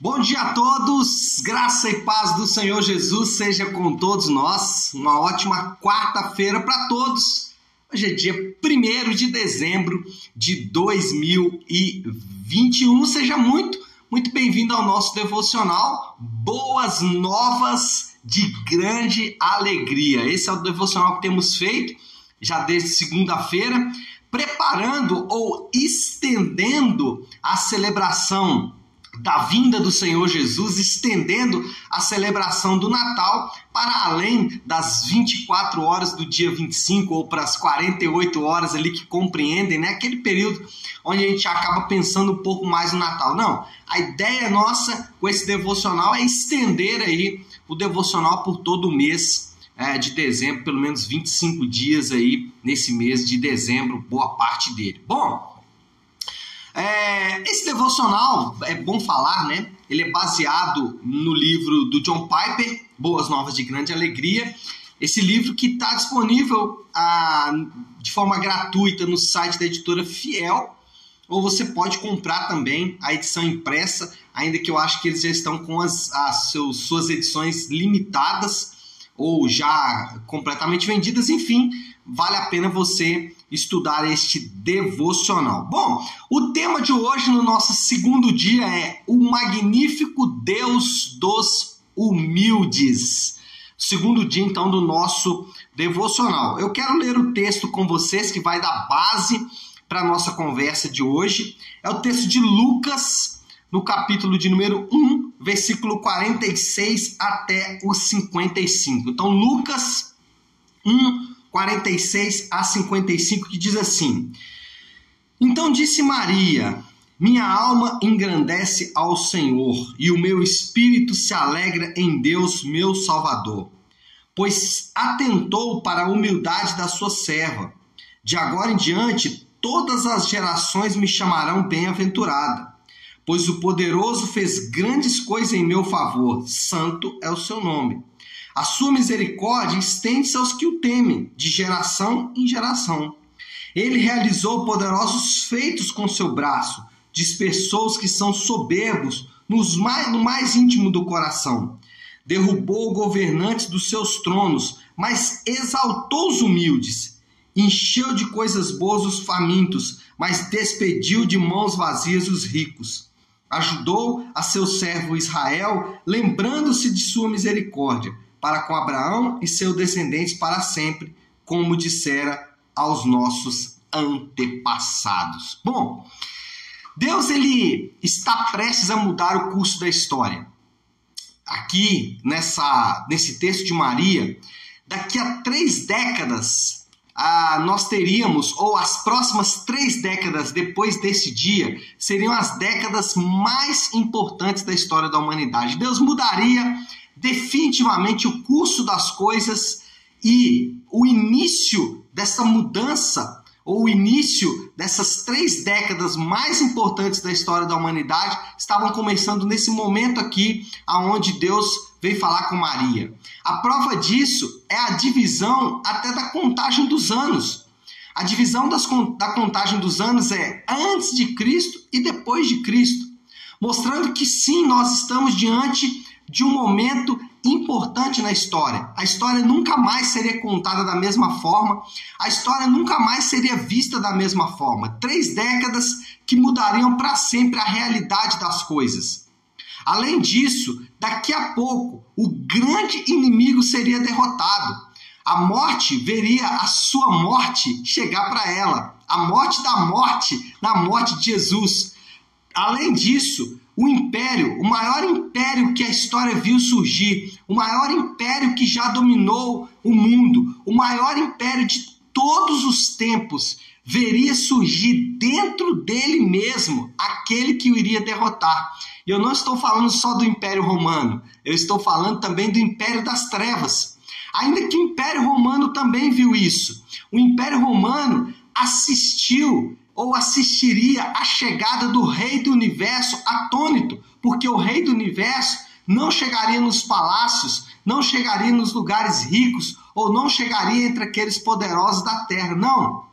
Bom dia a todos, graça e paz do Senhor Jesus seja com todos nós. Uma ótima quarta-feira para todos. Hoje é dia 1 de dezembro de 2021. Seja muito, muito bem-vindo ao nosso devocional. Boas novas de grande alegria. Esse é o devocional que temos feito já desde segunda-feira, preparando ou estendendo a celebração da vinda do Senhor Jesus, estendendo a celebração do Natal para além das 24 horas do dia 25 ou para as 48 horas ali que compreendem, né? Aquele período onde a gente acaba pensando um pouco mais no Natal. Não, a ideia nossa com esse devocional é estender aí o devocional por todo o mês é, de dezembro, pelo menos 25 dias aí nesse mês de dezembro, boa parte dele. Bom, é, esse devocional, é bom falar, né? Ele é baseado no livro do John Piper, Boas Novas de Grande Alegria. Esse livro que está disponível ah, de forma gratuita no site da editora Fiel, ou você pode comprar também a edição impressa, ainda que eu acho que eles já estão com as, as seus, suas edições limitadas ou já completamente vendidas, enfim, vale a pena você estudar este devocional. Bom, o tema de hoje no nosso segundo dia é o magnífico Deus dos humildes. Segundo dia então do nosso devocional. Eu quero ler o texto com vocês que vai dar base para a nossa conversa de hoje. É o texto de Lucas, no capítulo de número 1, versículo 46 até o 55. Então, Lucas 1, 46 a 55, que diz assim: Então disse Maria: Minha alma engrandece ao Senhor, e o meu espírito se alegra em Deus, meu Salvador, pois atentou para a humildade da sua serva. De agora em diante, todas as gerações me chamarão bem-aventurada, pois o poderoso fez grandes coisas em meu favor, santo é o seu nome. A sua misericórdia estende-se aos que o temem, de geração em geração. Ele realizou poderosos feitos com seu braço, dispersou os que são soberbos nos mais, no mais íntimo do coração. Derrubou governantes dos seus tronos, mas exaltou os humildes. Encheu de coisas boas os famintos, mas despediu de mãos vazias os ricos. Ajudou a seu servo Israel, lembrando-se de sua misericórdia para com Abraão e seus descendentes para sempre, como dissera aos nossos antepassados. Bom, Deus ele está prestes a mudar o curso da história. Aqui nessa nesse texto de Maria, daqui a três décadas ah, nós teríamos, ou as próximas três décadas depois desse dia, seriam as décadas mais importantes da história da humanidade. Deus mudaria definitivamente o curso das coisas e o início dessa mudança, ou o início dessas três décadas mais importantes da história da humanidade, estavam começando nesse momento aqui, aonde Deus veio falar com Maria. A prova disso é a divisão até da contagem dos anos. A divisão das, da contagem dos anos é antes de Cristo e depois de Cristo, mostrando que sim, nós estamos diante de um momento importante na história. A história nunca mais seria contada da mesma forma, a história nunca mais seria vista da mesma forma. Três décadas que mudariam para sempre a realidade das coisas. Além disso, daqui a pouco, o grande inimigo seria derrotado. A morte veria a sua morte chegar para ela. A morte da morte na morte de Jesus. Além disso, o império, o maior império que a história viu surgir, o maior império que já dominou o mundo, o maior império de todos os tempos, veria surgir dentro dele mesmo aquele que o iria derrotar. E eu não estou falando só do Império Romano, eu estou falando também do Império das Trevas. Ainda que o Império Romano também viu isso. O Império Romano assistiu ou assistiria à chegada do Rei do Universo atônito, porque o Rei do Universo não chegaria nos palácios, não chegaria nos lugares ricos, ou não chegaria entre aqueles poderosos da terra. Não.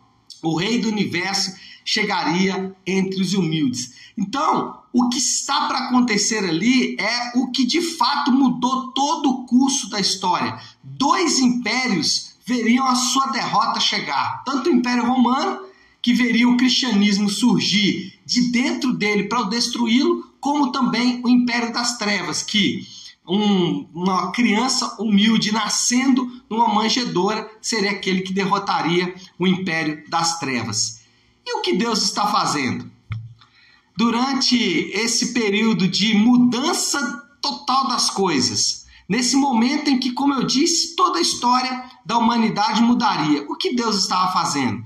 O Rei do Universo chegaria entre os humildes. Então, o que está para acontecer ali é o que de fato mudou todo o curso da história. Dois impérios veriam a sua derrota chegar, tanto o Império Romano, que veria o cristianismo surgir de dentro dele para destruí-lo, como também o Império das Trevas, que um, uma criança humilde nascendo numa manjedoura seria aquele que derrotaria o Império das Trevas. E o que Deus está fazendo? Durante esse período de mudança total das coisas, nesse momento em que, como eu disse, toda a história da humanidade mudaria, o que Deus estava fazendo?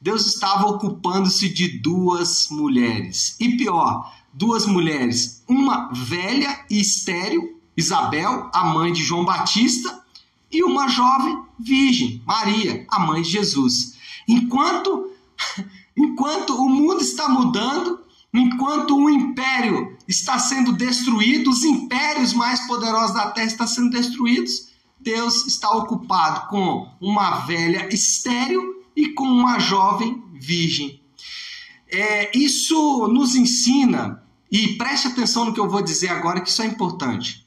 Deus estava ocupando-se de duas mulheres. E pior, duas mulheres, uma velha e estéril, Isabel, a mãe de João Batista, e uma jovem virgem, Maria, a mãe de Jesus. Enquanto enquanto o mundo está mudando, enquanto o império está sendo destruído, os impérios mais poderosos da terra estão sendo destruídos, Deus está ocupado com uma velha estéril e com uma jovem virgem. É, isso nos ensina, e preste atenção no que eu vou dizer agora, que isso é importante.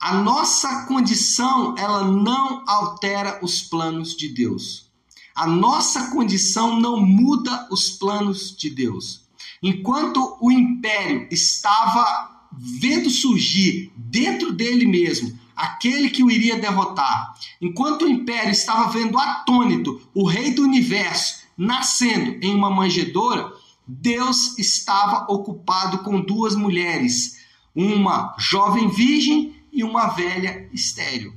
A nossa condição, ela não altera os planos de Deus. A nossa condição não muda os planos de Deus. Enquanto o império estava vendo surgir dentro dele mesmo aquele que o iria derrotar. Enquanto o império estava vendo atônito o rei do universo nascendo em uma manjedoura, Deus estava ocupado com duas mulheres, uma jovem virgem e uma velha estéril.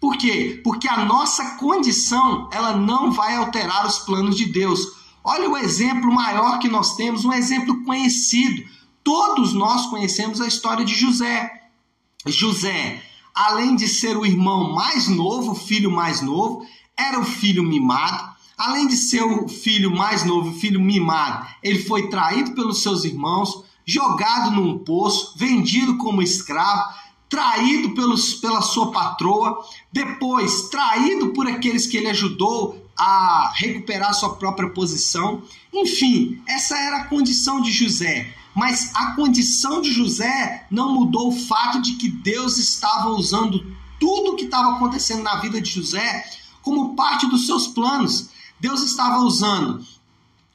Por quê? Porque a nossa condição, ela não vai alterar os planos de Deus. Olha o exemplo maior que nós temos, um exemplo conhecido. Todos nós conhecemos a história de José. José além de ser o irmão mais novo, o filho mais novo, era o filho mimado. Além de ser o filho mais novo, o filho mimado, ele foi traído pelos seus irmãos, jogado num poço, vendido como escravo, traído pelos, pela sua patroa, depois traído por aqueles que ele ajudou a recuperar sua própria posição. Enfim, essa era a condição de José. Mas a condição de José não mudou o fato de que Deus estava usando tudo o que estava acontecendo na vida de José como parte dos seus planos. Deus estava usando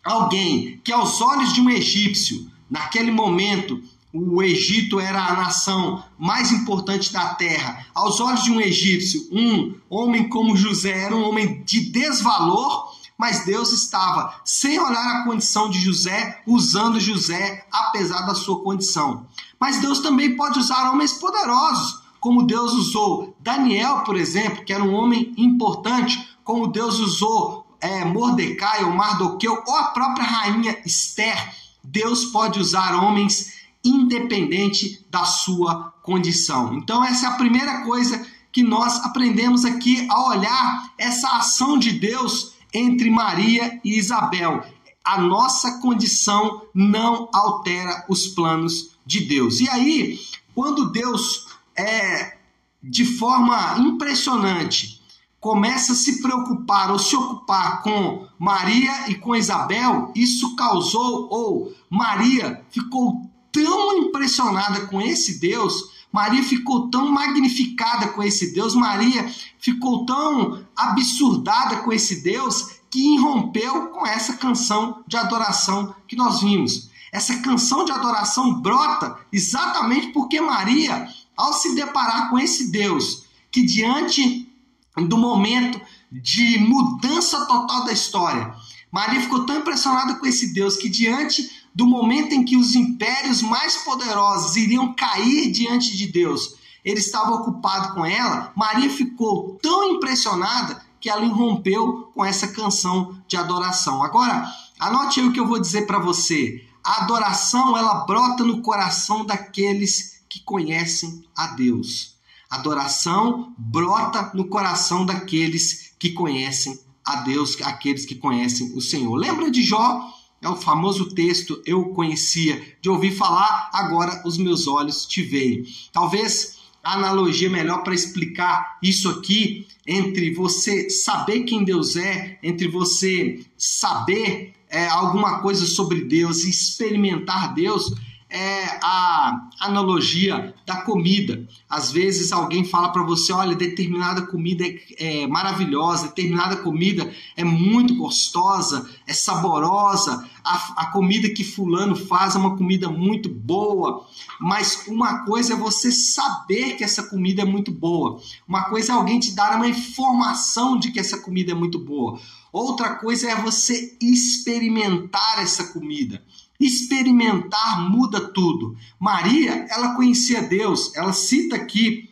alguém que, aos olhos de um egípcio, naquele momento, o Egito era a nação mais importante da terra. Aos olhos de um egípcio, um homem como José era um homem de desvalor mas Deus estava, sem olhar a condição de José, usando José apesar da sua condição. Mas Deus também pode usar homens poderosos, como Deus usou Daniel, por exemplo, que era um homem importante, como Deus usou é, Mordecai ou Mardoqueu, ou a própria rainha Esther. Deus pode usar homens independente da sua condição. Então, essa é a primeira coisa que nós aprendemos aqui ao olhar essa ação de Deus entre Maria e Isabel. A nossa condição não altera os planos de Deus. E aí, quando Deus é de forma impressionante começa a se preocupar ou se ocupar com Maria e com Isabel, isso causou ou Maria ficou tão impressionada com esse Deus Maria ficou tão magnificada com esse Deus, Maria ficou tão absurdada com esse Deus que irrompeu com essa canção de adoração que nós vimos. Essa canção de adoração brota exatamente porque Maria, ao se deparar com esse Deus, que diante do momento de mudança total da história, Maria ficou tão impressionada com esse Deus que diante do momento em que os impérios mais poderosos iriam cair diante de Deus, ele estava ocupado com ela, Maria ficou tão impressionada que ela irrompeu com essa canção de adoração. Agora, anote aí o que eu vou dizer para você. A adoração, ela brota no coração daqueles que conhecem a Deus. Adoração brota no coração daqueles que conhecem a Deus, aqueles que conhecem o Senhor. Lembra de Jó? É o famoso texto eu conhecia, de ouvir falar, agora os meus olhos te veem. Talvez a analogia melhor para explicar isso aqui, entre você saber quem Deus é, entre você saber é, alguma coisa sobre Deus e experimentar Deus, é a analogia da comida. Às vezes alguém fala para você, olha, determinada comida é, é, maravilhosa, determinada comida é muito gostosa, é saborosa, a, a comida que fulano faz é uma comida muito boa. Mas uma coisa é você saber que essa comida é muito boa. Uma coisa é alguém te dar uma informação de que essa comida é muito boa. Outra coisa é você experimentar essa comida. Experimentar muda tudo. Maria, ela conhecia Deus. Ela cita aqui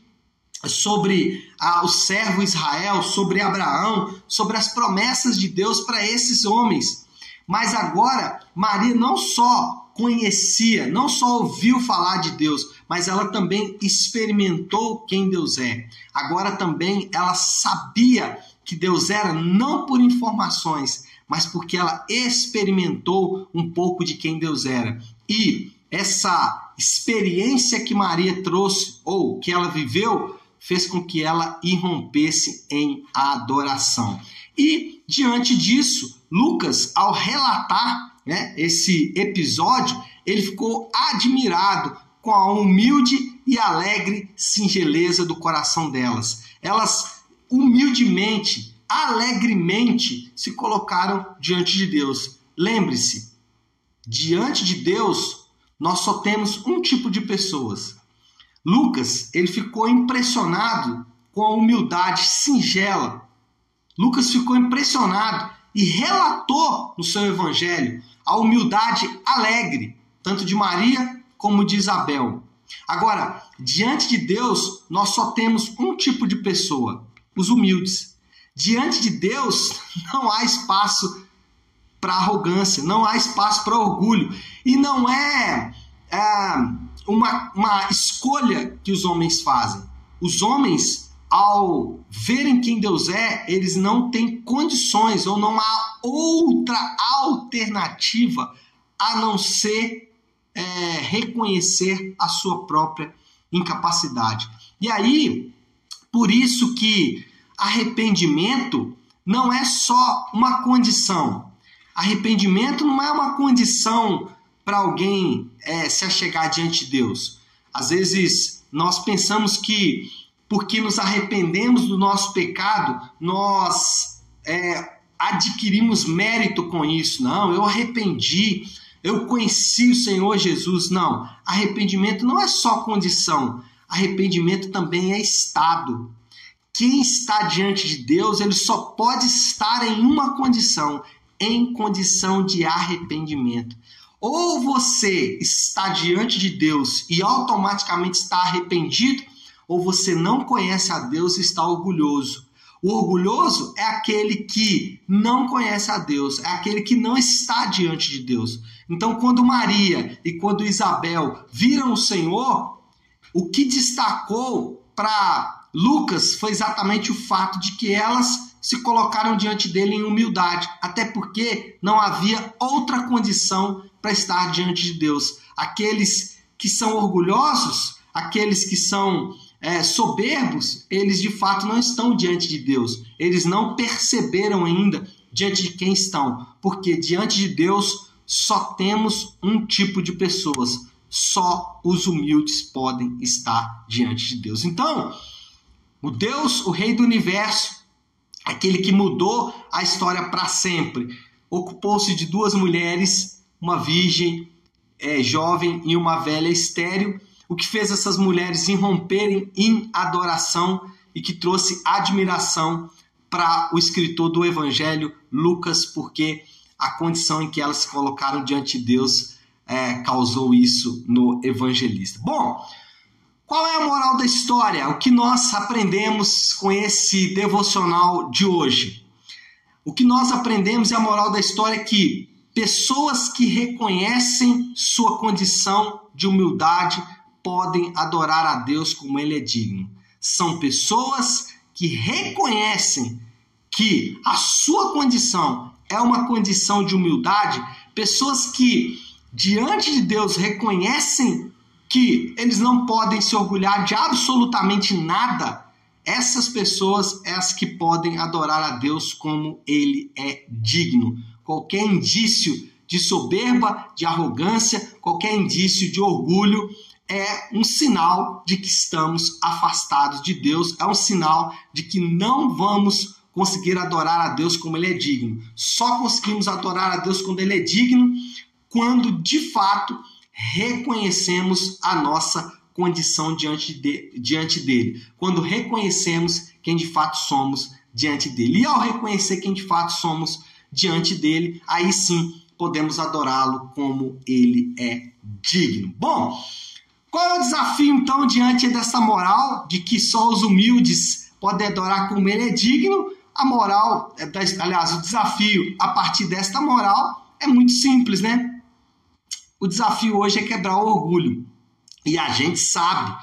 sobre ah, o servo Israel, sobre Abraão, sobre as promessas de Deus para esses homens. Mas agora, Maria não só conhecia, não só ouviu falar de Deus, mas ela também experimentou quem Deus é. Agora também ela sabia que Deus era não por informações, mas porque ela experimentou um pouco de quem Deus era. E essa experiência que Maria trouxe, ou que ela viveu, fez com que ela irrompesse em adoração. E diante disso, Lucas, ao relatar né, esse episódio, ele ficou admirado com a humilde e alegre singeleza do coração delas. Elas humildemente alegremente se colocaram diante de Deus. Lembre-se, diante de Deus, nós só temos um tipo de pessoas. Lucas, ele ficou impressionado com a humildade singela. Lucas ficou impressionado e relatou no seu evangelho a humildade alegre, tanto de Maria como de Isabel. Agora, diante de Deus, nós só temos um tipo de pessoa: os humildes. Diante de Deus não há espaço para arrogância, não há espaço para orgulho. E não é, é uma, uma escolha que os homens fazem. Os homens, ao verem quem Deus é, eles não têm condições ou não há outra alternativa a não ser é, reconhecer a sua própria incapacidade. E aí, por isso que arrependimento não é só uma condição. Arrependimento não é uma condição para alguém é, se achegar diante de Deus. Às vezes nós pensamos que porque nos arrependemos do nosso pecado, nós é, adquirimos mérito com isso. Não, eu arrependi, eu conheci o Senhor Jesus. Não, arrependimento não é só condição, arrependimento também é estado quem está diante de Deus, ele só pode estar em uma condição, em condição de arrependimento. Ou você está diante de Deus e automaticamente está arrependido, ou você não conhece a Deus e está orgulhoso. O orgulhoso é aquele que não conhece a Deus, é aquele que não está diante de Deus. Então, quando Maria e quando Isabel viram o Senhor, o que destacou para Lucas foi exatamente o fato de que elas se colocaram diante dele em humildade, até porque não havia outra condição para estar diante de Deus. Aqueles que são orgulhosos, aqueles que são é, soberbos, eles de fato não estão diante de Deus. Eles não perceberam ainda diante de quem estão, porque diante de Deus só temos um tipo de pessoas. Só os humildes podem estar diante de Deus. Então, o Deus, o Rei do universo, aquele que mudou a história para sempre, ocupou-se de duas mulheres, uma virgem é, jovem e uma velha estéril, o que fez essas mulheres irromperem em adoração e que trouxe admiração para o escritor do Evangelho, Lucas, porque a condição em que elas se colocaram diante de Deus é, causou isso no evangelista. Bom, qual é a moral da história? O que nós aprendemos com esse devocional de hoje? O que nós aprendemos é a moral da história é que pessoas que reconhecem sua condição de humildade podem adorar a Deus como ele é digno. São pessoas que reconhecem que a sua condição é uma condição de humildade, pessoas que diante de Deus reconhecem que eles não podem se orgulhar de absolutamente nada, essas pessoas é as que podem adorar a Deus como ele é digno. qualquer indício de soberba, de arrogância, qualquer indício de orgulho é um sinal de que estamos afastados de Deus, é um sinal de que não vamos conseguir adorar a Deus como ele é digno. Só conseguimos adorar a Deus quando ele é digno, quando de fato reconhecemos a nossa condição diante, de, diante dele, quando reconhecemos quem de fato somos diante dele. E ao reconhecer quem de fato somos diante dele, aí sim podemos adorá-lo como ele é digno. Bom, qual é o desafio então diante dessa moral de que só os humildes podem adorar como ele é digno? A moral, é, aliás, o desafio a partir desta moral é muito simples, né? O desafio hoje é quebrar o orgulho. E a gente sabe,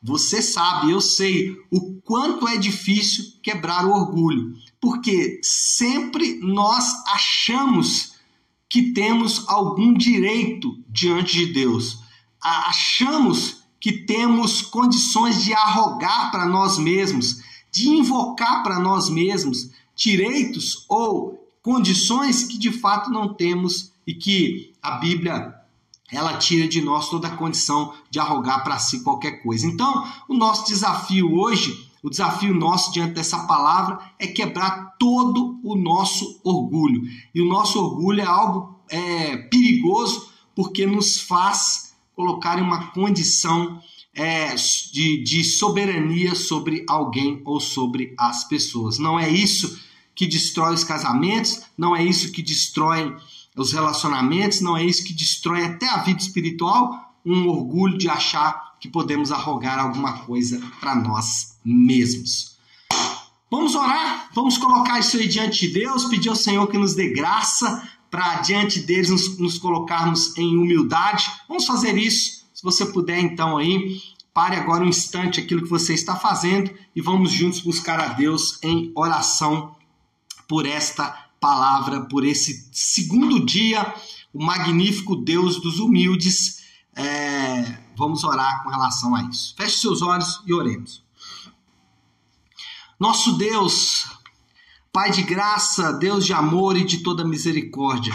você sabe, eu sei o quanto é difícil quebrar o orgulho, porque sempre nós achamos que temos algum direito diante de Deus. Achamos que temos condições de arrogar para nós mesmos, de invocar para nós mesmos direitos ou condições que de fato não temos e que a Bíblia ela tira de nós toda a condição de arrogar para si qualquer coisa. Então, o nosso desafio hoje, o desafio nosso diante dessa palavra é quebrar todo o nosso orgulho. E o nosso orgulho é algo é, perigoso porque nos faz colocar em uma condição é, de, de soberania sobre alguém ou sobre as pessoas. Não é isso que destrói os casamentos, não é isso que destrói os relacionamentos, não é isso que destrói até a vida espiritual, um orgulho de achar que podemos arrogar alguma coisa para nós mesmos. Vamos orar, vamos colocar isso aí diante de Deus, pedir ao Senhor que nos dê graça para diante deles nos, nos colocarmos em humildade. Vamos fazer isso. Se você puder, então, aí, Pare agora um instante aquilo que você está fazendo e vamos juntos buscar a Deus em oração por esta palavra, por esse segundo dia, o magnífico Deus dos humildes. É, vamos orar com relação a isso. Feche seus olhos e oremos. Nosso Deus, Pai de graça, Deus de amor e de toda misericórdia.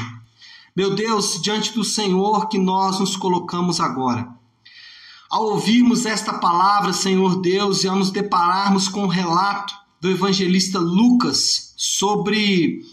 Meu Deus, diante do Senhor que nós nos colocamos agora ao ouvirmos esta palavra, Senhor Deus, e ao nos depararmos com o relato do evangelista Lucas sobre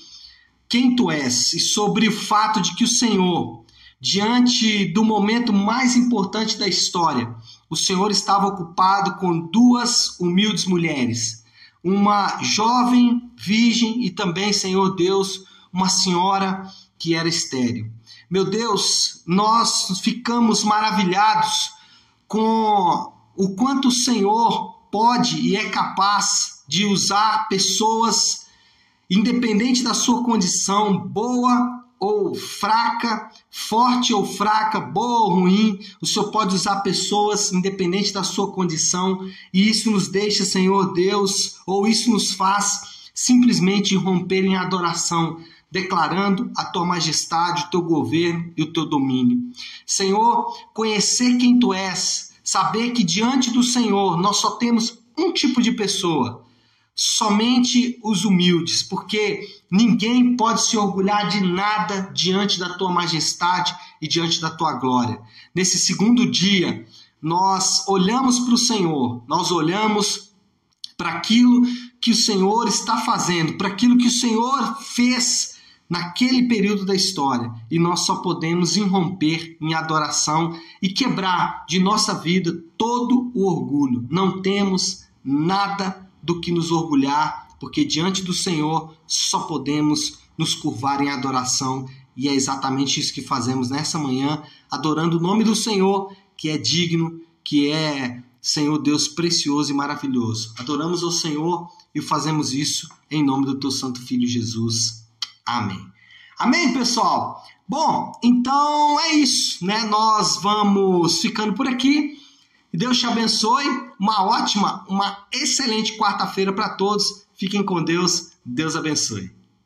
quem tu és e sobre o fato de que o Senhor, diante do momento mais importante da história, o Senhor estava ocupado com duas humildes mulheres, uma jovem virgem e também, Senhor Deus, uma senhora que era estéril. Meu Deus, nós ficamos maravilhados com o quanto o Senhor pode e é capaz de usar pessoas, independente da sua condição, boa ou fraca, forte ou fraca, boa ou ruim, o Senhor pode usar pessoas independente da sua condição, e isso nos deixa, Senhor Deus, ou isso nos faz simplesmente romper em adoração, declarando a tua majestade, o teu governo e o teu domínio. Senhor, conhecer quem tu és, saber que diante do Senhor nós só temos um tipo de pessoa, somente os humildes, porque ninguém pode se orgulhar de nada diante da tua majestade e diante da tua glória. Nesse segundo dia, nós olhamos para o Senhor, nós olhamos para aquilo que o Senhor está fazendo, para aquilo que o Senhor fez naquele período da história e nós só podemos irromper em adoração e quebrar de nossa vida todo o orgulho. Não temos nada do que nos orgulhar, porque diante do Senhor só podemos nos curvar em adoração e é exatamente isso que fazemos nessa manhã, adorando o nome do Senhor, que é digno, que é Senhor Deus precioso e maravilhoso. Adoramos ao Senhor e fazemos isso em nome do teu santo filho Jesus. Amém. Amém, pessoal? Bom, então é isso, né? Nós vamos ficando por aqui. Deus te abençoe. Uma ótima, uma excelente quarta-feira para todos. Fiquem com Deus. Deus abençoe.